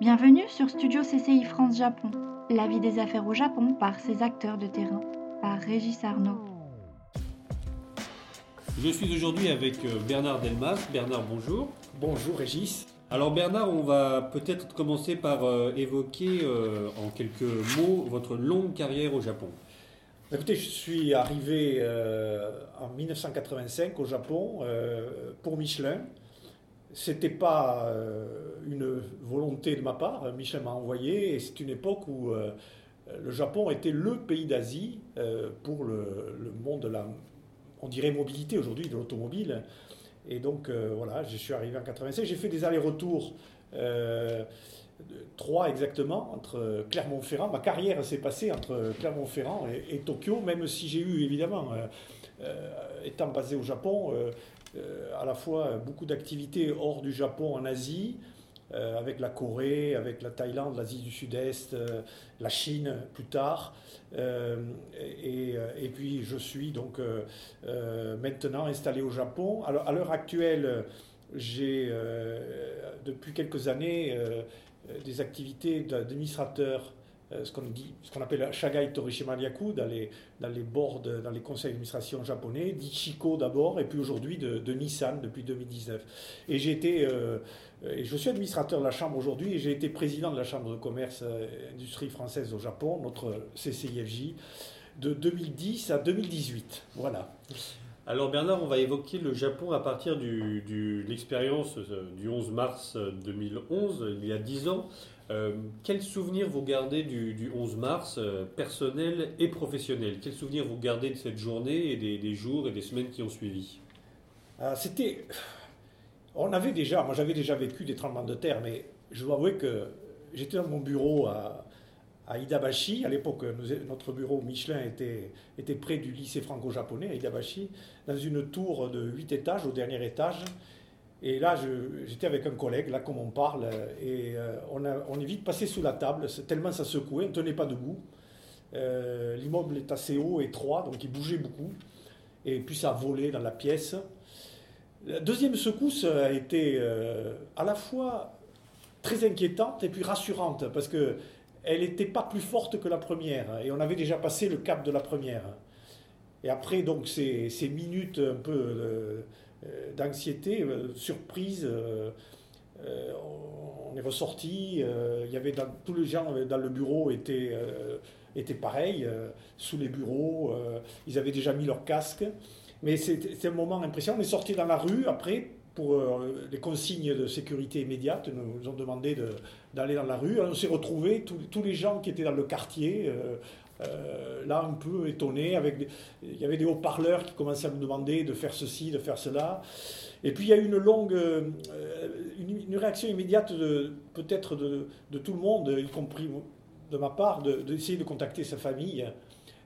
Bienvenue sur Studio CCI France Japon, la vie des affaires au Japon par ses acteurs de terrain, par Régis Arnaud. Je suis aujourd'hui avec euh, Bernard Delmas. Bernard, bonjour. Bonjour Régis. Alors Bernard, on va peut-être commencer par euh, évoquer euh, en quelques mots votre longue carrière au Japon. Écoutez, je suis arrivé en 1985 au Japon pour Michelin. C'était pas euh, une volonté de ma part. Michel m'a envoyé et c'est une époque où euh, le Japon était le pays d'Asie euh, pour le, monde de la, on dirait mobilité aujourd'hui, de l'automobile. Et donc voilà, je suis arrivé en 86. J'ai fait des allers-retours, trois exactement, entre Clermont-Ferrand. Ma carrière s'est passée entre Clermont-Ferrand et, Tokyo, même si j'ai eu évidemment, étant basé au Japon, euh, à la fois beaucoup d'activités hors du Japon en Asie, euh, avec la Corée, avec la Thaïlande, l'Asie du Sud-Est, euh, la Chine plus tard. Et, et, puis je suis donc maintenant installé au Japon. Alors à l'heure actuelle, j'ai depuis quelques années des activités d'administrateur euh, ce qu'on qu'on appelle Shagai Torishima Ryaku dans les, dans les boards, dans les conseils d'administration japonais, d'Ichiko d'abord, et puis aujourd'hui de, Nissan depuis 2019. Et j'ai été, euh, et je suis administrateur de la chambre aujourd'hui, et j'ai été président de la chambre de commerce et euh, industrie française au Japon, notre CCIFJ, de 2010 à 2018. Voilà. Alors Bernard, on va évoquer le Japon à partir de du, l'expérience du 11 mars 2011, il y a 10 ans. Euh, quels souvenirs vous gardez du, 11 mars, euh, personnel et professionnel? Quels souvenirs vous gardez de cette journée et des, jours et des semaines qui ont suivi? Ah, C'était. On avait déjà, moi j'avais déjà vécu des tremblements de terre, mais je dois avouer que j'étais dans mon bureau à, à Idabashi. À l'époque, notre bureau Michelin était, était près du lycée franco-japonais à Idabashi, dans une tour de 8 étages, au dernier étage. Et là, j'étais avec un collègue, là, comme on parle, et euh, on, on, est vite passé sous la table, tellement ça secouait, on ne tenait pas debout. Euh, l'immeuble est assez haut, étroit, donc il bougeait beaucoup. Et puis ça a volé dans la pièce. La deuxième secousse a été euh, à la fois très inquiétante et puis rassurante, parce que elle n'était pas plus forte que la première, et on avait déjà passé le cap de la première. Et après, donc, ces, minutes un peu euh, d'anxiété, euh, surprise. Euh, on est ressorti, il y avait tous les gens dans le bureau étaient, étaient pareils, sous les bureaux, ils avaient déjà mis leur casque. Mais c'était un moment impressionnant. On est sorti dans la rue après pour les consignes de sécurité immédiate. Nous, nous ont demandé d'aller dans la rue. On s'est retrouvés, tous, les gens qui étaient dans le quartier, euh, là un peu étonné. Avec il y avait des haut-parleurs qui commençaient à me demander de faire ceci, de faire cela. Et puis il y a eu une longue, euh, une, réaction immédiate peut-être de, tout le monde, y compris de ma part, d'essayer de, contacter sa famille.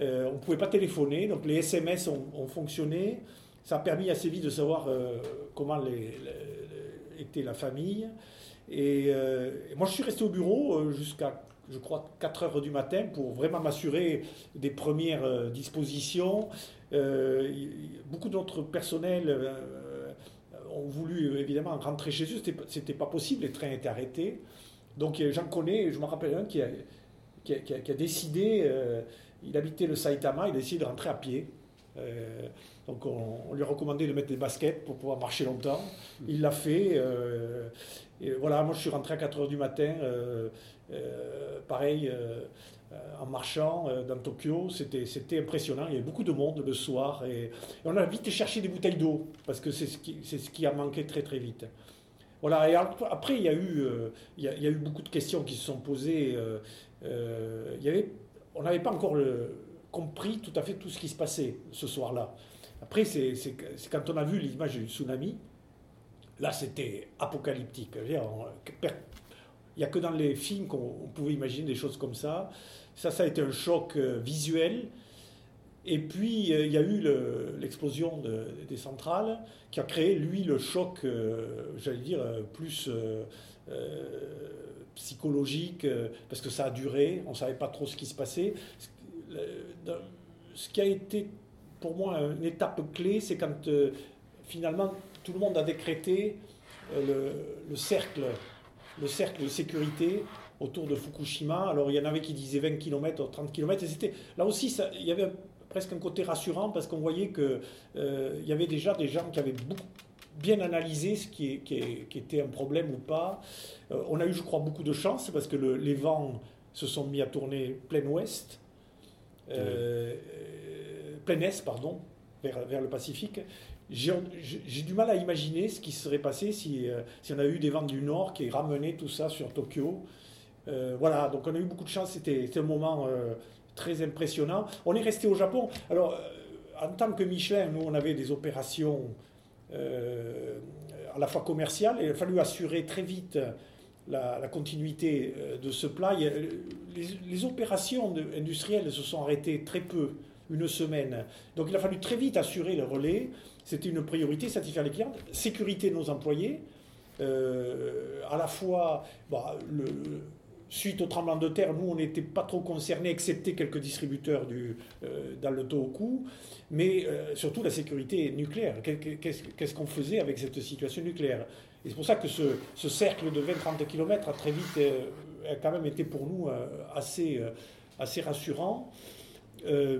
Euh, on ne pouvait pas téléphoner, donc les SMS ont, fonctionné. Ça a permis assez vite de savoir comment les, était la famille. Et, et, moi, je suis resté au bureau jusqu'à je crois, 4 heures du matin pour vraiment m'assurer des premières euh, dispositions. Euh, beaucoup d'autres personnels euh, ont voulu évidemment rentrer chez eux. Ce n'était pas possible, les trains étaient arrêtés. Donc j'en connais, je me rappelle un qui a, qui a, décidé, il habitait le Saitama, il a décidé de rentrer à pied. Donc on, lui a recommandé de mettre des baskets pour pouvoir marcher longtemps. Il l'a fait. et voilà, moi je suis rentré à 4 heures du matin. Euh, pareil, euh, en marchant euh, dans Tokyo, c'était impressionnant. Il y avait beaucoup de monde le soir et, on a vite cherché des bouteilles d'eau parce que c'est ce, qui, a manqué très très vite. Voilà, et après, il y, a eu, beaucoup de questions qui se sont posées. on n'avait pas encore compris tout à fait tout ce qui se passait ce soir-là. Après, c'est quand on a vu l'image du tsunami, là, c'était apocalyptique. Il n'y a que dans les films qu'on pouvait imaginer des choses comme ça. Ça, ça a été un choc euh, visuel. Et puis, euh, il y a eu l'explosion des centrales qui a créé, lui, le choc, euh, j'allais dire, plus psychologique, parce que ça a duré, on ne savait pas trop ce qui se passait. Ce qui a été, pour moi, une étape clé, c'est quand, finalement, tout le monde a décrété le cercle le cercle de sécurité autour de Fukushima. Alors il y en avait qui disaient 20 km, 30 km. Et c'était, là aussi, il y avait presque un côté rassurant parce qu'on voyait qu'il euh, y avait déjà des gens qui avaient bien analysé ce qui, était un problème ou pas. Euh, on a eu, je crois, beaucoup de chance parce que les vents se sont mis à tourner plein ouest, euh, plein est, pardon, vers, vers le Pacifique. J'ai du mal à imaginer ce qui serait passé si, si on a eu des vents du nord qui ramenaient tout ça sur Tokyo. voilà, donc on a eu beaucoup de chance, c'était un moment très impressionnant. On est resté au Japon. Alors, euh, en tant que Michelin, nous, on avait des opérations euh, à la fois commerciales. il a fallu assurer très vite la, continuité euh, de ce plat. les, opérations industrielles se sont arrêtées très peu, une semaine. Donc il a fallu très vite assurer le relais. C'était une priorité, satisfaire les clients, sécurité de nos employés. à la fois bah, suite au tremblement de terre, nous, on n'était pas trop concernés, excepté quelques distributeurs euh, dans le Tohoku, mais euh, surtout la sécurité nucléaire. Qu'est-ce qu'on faisait avec cette situation nucléaire? C'est pour ça que ce, cercle de 20-30 km a très vite euh, quand même été pour nous assez, assez rassurant,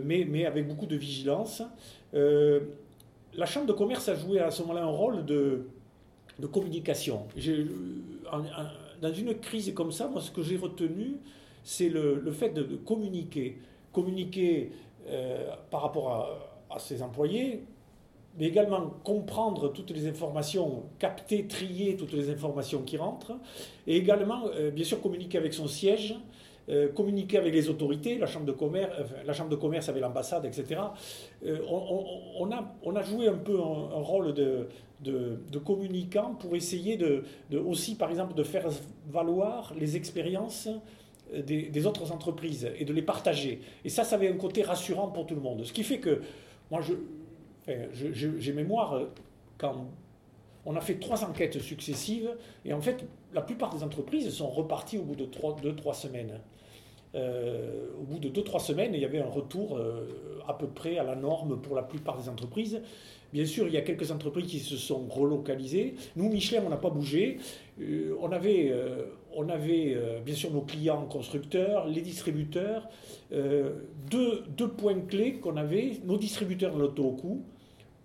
mais, avec beaucoup de vigilance. la Chambre de commerce a joué à ce moment-là un rôle de, communication dans une crise comme ça, moi, ce que j'ai retenu, c'est le, fait de, communiquer. Communiquer euh, par rapport à, ses employés, mais également comprendre toutes les informations, capter, trier toutes les informations qui rentrent, et également, euh, bien sûr, communiquer avec son siège, euh, communiquer avec les autorités, la chambre de commerce, la chambre de commerce avec l'ambassade, etc. on, a, on, a, joué un peu un rôle de, de, communicants pour essayer de, aussi, par exemple, de faire valoir les expériences des, autres entreprises et de les partager. Et ça, ça avait un côté rassurant pour tout le monde. Ce qui fait que, moi, je, j'ai mémoire quand on a fait trois enquêtes successives, et en fait, la plupart des entreprises sont reparties au bout de deux, trois semaines. Euh, au bout de deux, trois semaines, il y avait un retour euh, à peu près à la norme pour la plupart des entreprises. Bien sûr, il y a quelques entreprises qui se sont relocalisées. Nous, Michelin, on n'a pas bougé. Euh, on avait, euh, euh, bien sûr nos clients constructeurs, les distributeurs. Deux, points clés qu'on avait, nos distributeurs de l'auto-coup.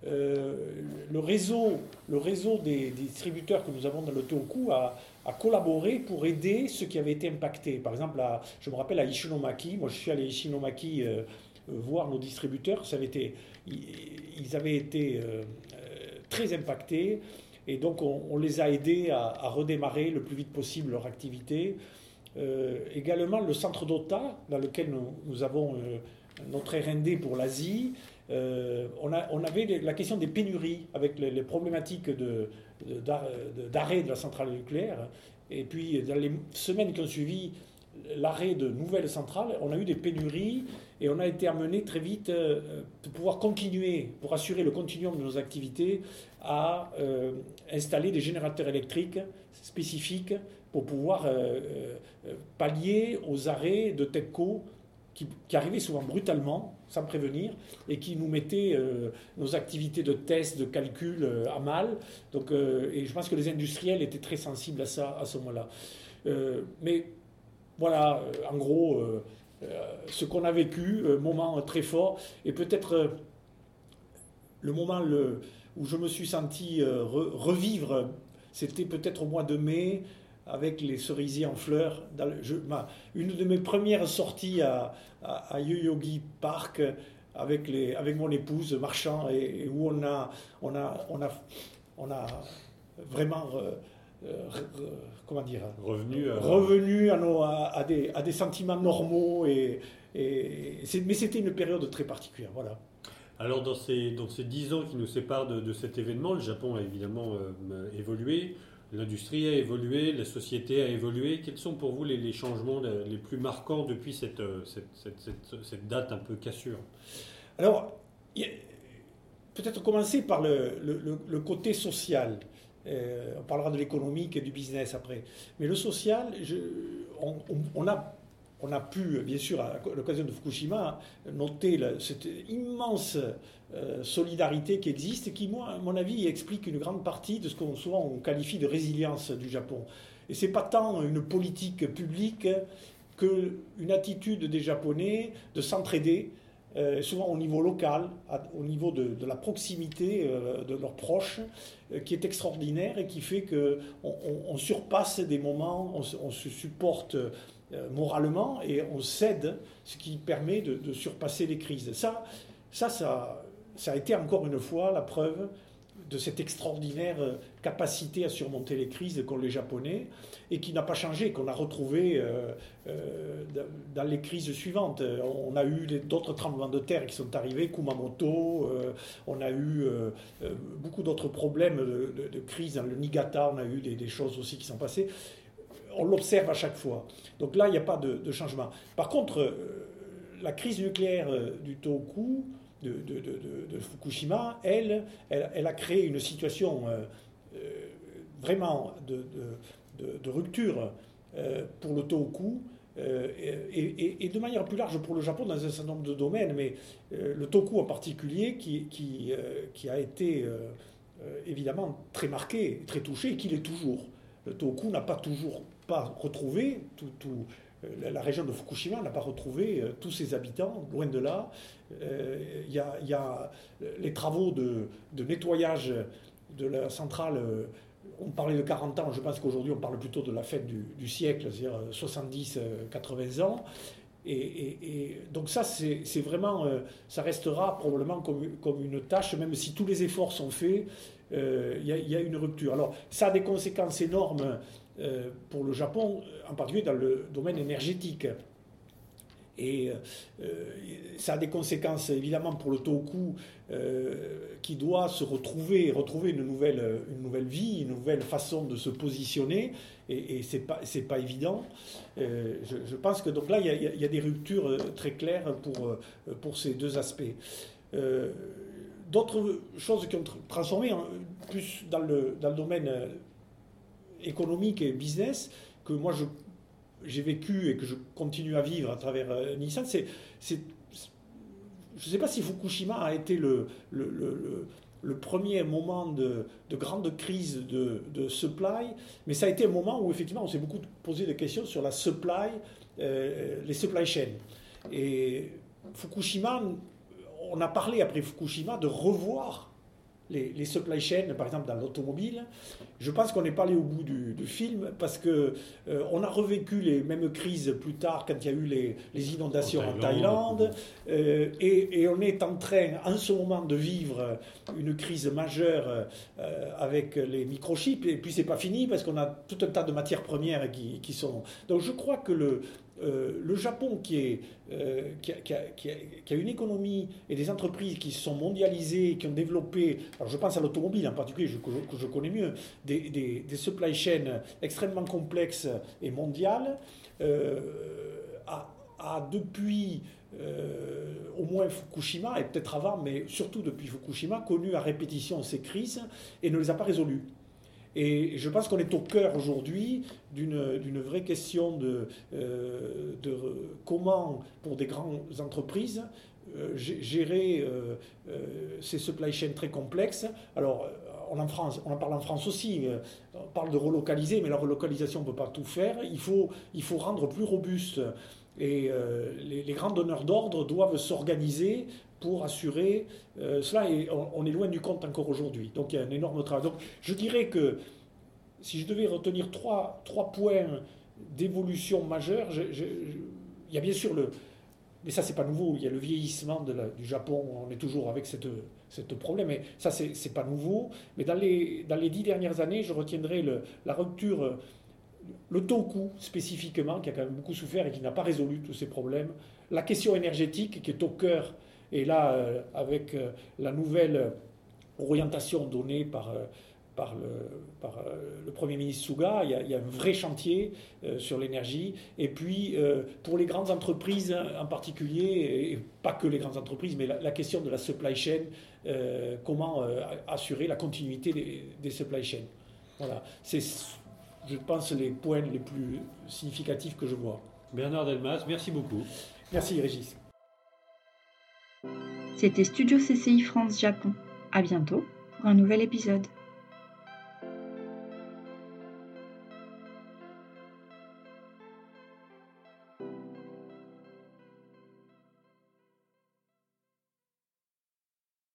Le réseau, le réseau des, distributeurs que nous avons dans l'auto-coup a, a, collaboré pour aider ceux qui avaient été impactés. Par exemple, je me rappelle à Ishinomaki, moi je suis allé à Ishinomaki voir nos distributeurs, ça avait été ils avaient été euh, euh, très impactés. Et donc, on, les a aidés à, redémarrer le plus vite possible leur activité. Euh, également, le centre d'OTA, dans lequel nous, avons notre RD pour l'Asie, on, a, on, avait la question des pénuries avec les, problématiques d'arrêt de, de, la centrale nucléaire. Et puis, dans les semaines qui ont suivi l'arrêt de nouvelles centrales, on a eu des pénuries et on a été amené très vite euh, de pouvoir continuer, pour assurer le continuum de nos activités, à euh, installer des générateurs électriques spécifiques pour pouvoir euh, pallier aux arrêts de TEPCO qui, arrivaient souvent brutalement, sans prévenir, et qui nous mettaient nos activités de test, de calcul à mal. Donc, et je pense que les industriels étaient très sensibles à ça à ce moment-là. mais voilà, en gros, euh, ce qu'on a vécu, moment très fort, et peut-être euh, le moment où je me suis senti euh, revivre, c'était peut-être au mois de mai, avec les cerisiers en fleurs. une de mes premières sorties à, à, Yoyogi Park avec, les, avec mon épouse marchant et, où on a, on a, on a, on a vraiment euh, comment dire? Revenu, à... revenu à, nos, à, des, à, des, sentiments normaux et, et mais c'était une période très particulière voilà. Alors dans ces, dans ces ans qui nous séparent de, cet événement le Japon a évidemment euh, évolué l'industrie a évolué la société a évolué. Quels sont pour vous les, changements les plus marquants depuis cette, euh, cette, cette, cette date un peu cassure? Alors peut-être commencer par le, le, le côté social. Euh, on parlera de l'économique et du business après. Mais le social, on, a, on a pu, bien sûr, à l'occasion de Fukushima, noter cette immense euh, solidarité qui existe et qui, à mon avis, explique une grande partie de ce qu'on souvent on qualifie de résilience du Japon. Et c'est pas tant une politique publique qu'une attitude des Japonais de s'entraider, euh, souvent au niveau local, au niveau de, la proximité euh, de leurs proches, qui est extraordinaire et qui fait qu'on on, surpasse des moments, on, se supporte moralement et on cède, ce qui permet de, surpasser les crises. Ça, ça, ça, a été encore une fois la preuve de cette extraordinaire euh, capacité à surmonter les crises qu'ont les Japonais et qui n'a pas changé, qu'on a retrouvé euh, euh, dans les crises suivantes. On a eu d'autres tremblements de terre qui sont arrivés, Kumamoto, on a eu beaucoup d'autres problèmes de, crise dans le Niigata, on a eu des, choses aussi qui sont passées. On l'observe à chaque fois. Donc là, il n'y a pas de, changement. Par contre, la crise nucléaire du Tohoku, de, Fukushima, elle, elle, a créé une situation euh, euh, vraiment de, rupture euh, pour le Tohoku. Et, de manière plus large pour le Japon dans un certain nombre de domaines, mais le Toku en particulier, qui, qui, qui a été évidemment très marqué, très touché, et qui l'est toujours. Le Toku n'a pas toujours pas retrouvé tout, tout, la région de Fukushima n'a pas retrouvé tous ses habitants, loin de là. Euh, il y, a, les travaux de, nettoyage de la centrale. Euh, on parlait de 40 ans, je pense qu'aujourd'hui on parle plutôt de la fête du, siècle, c'est-à-dire 70-80 euh, ans. Et, donc ça, c'est vraiment, ça restera probablement comme, une tâche, même si tous les efforts sont faits, il y, a une rupture. Alors ça a des conséquences énormes pour le Japon, en particulier dans le domaine énergétique. Et euh, ça a des conséquences évidemment pour le Toku euh, qui doit se retrouver, retrouver une nouvelle, une nouvelle vie, une nouvelle façon de se positionner. Et, et ce n'est pas, pas évident. Euh, je, pense que donc là, il y, a, y, a, des ruptures très claires pour, pour ces deux aspects. D'autres choses qui ont transformé, hein, plus dans le, dans le domaine économique et business, que moi j'ai vécu et que je continue à vivre à travers euh, Nissan, c'est, je ne sais pas si Fukushima a été le, premier moment de, de grande crise de, de, supply, mais ça a été un moment où effectivement on s'est beaucoup posé des questions sur la supply, euh, les supply chains. Et Fukushima, on a parlé après Fukushima de revoir les, supply chains, par exemple dans l'automobile, je pense qu'on n'est pas allé au bout du, film parce que euh, on a revécu les mêmes crises plus tard quand il y a eu les, inondations en Thaïlande, euh, et, on est en train en ce moment de vivre une crise majeure euh, avec les microchips. Et puis c'est pas fini parce qu'on a tout un tas de matières premières qui, qui sont. Donc je crois que le, euh, le Japon, euh, qui, a, une économie et des entreprises qui sont mondialisées, qui ont développé, alors je pense à l'automobile en particulier, que je, connais mieux, des, supply chains extrêmement complexes et mondiales, euh, a, depuis au moins Fukushima, et peut-être avant, mais surtout depuis Fukushima, connu à répétition ces crises et ne les a pas résolues. Et je pense qu'on est au cœur aujourd'hui d'une vraie question de, euh, comment, pour des grandes entreprises, euh, gérer euh, ces supply chains très complexes. On en, parle en France aussi, on parle de relocaliser, mais la relocalisation ne peut pas tout faire. Il faut, il rendre plus robuste. Et les, les, grands donneurs d'ordre doivent s'organiser pour assurer euh, cela. Et on, est loin du compte encore aujourd'hui. Donc il y a un énorme travail. Je dirais que si je devais retenir trois, points d'évolution majeure, il y a bien sûr le... Mais ça, c'est pas nouveau. Il y a le vieillissement du Japon. On est toujours avec cette, cette problème. Mais ça, c'est pas nouveau. Mais dans les, dans les dix dernières années, je retiendrai la rupture, le Toku spécifiquement, qui a quand même beaucoup souffert et qui n'a pas résolu tous ces problèmes. La question énergétique, qui est au cœur et là, euh, avec euh, la nouvelle orientation donnée par, euh, par, le, par le, Premier ministre Suga, il y, a, un vrai chantier sur l'énergie. Et puis, pour les grandes entreprises en particulier, et pas que les grandes entreprises, mais la, question de la supply chain, comment assurer la continuité des, des supply chains. Voilà, c'est, je pense, les points les plus significatifs que je vois. Bernard Delmas, merci beaucoup. Merci Régis. C'était Studio CCI France Japon. À bientôt pour un nouvel épisode.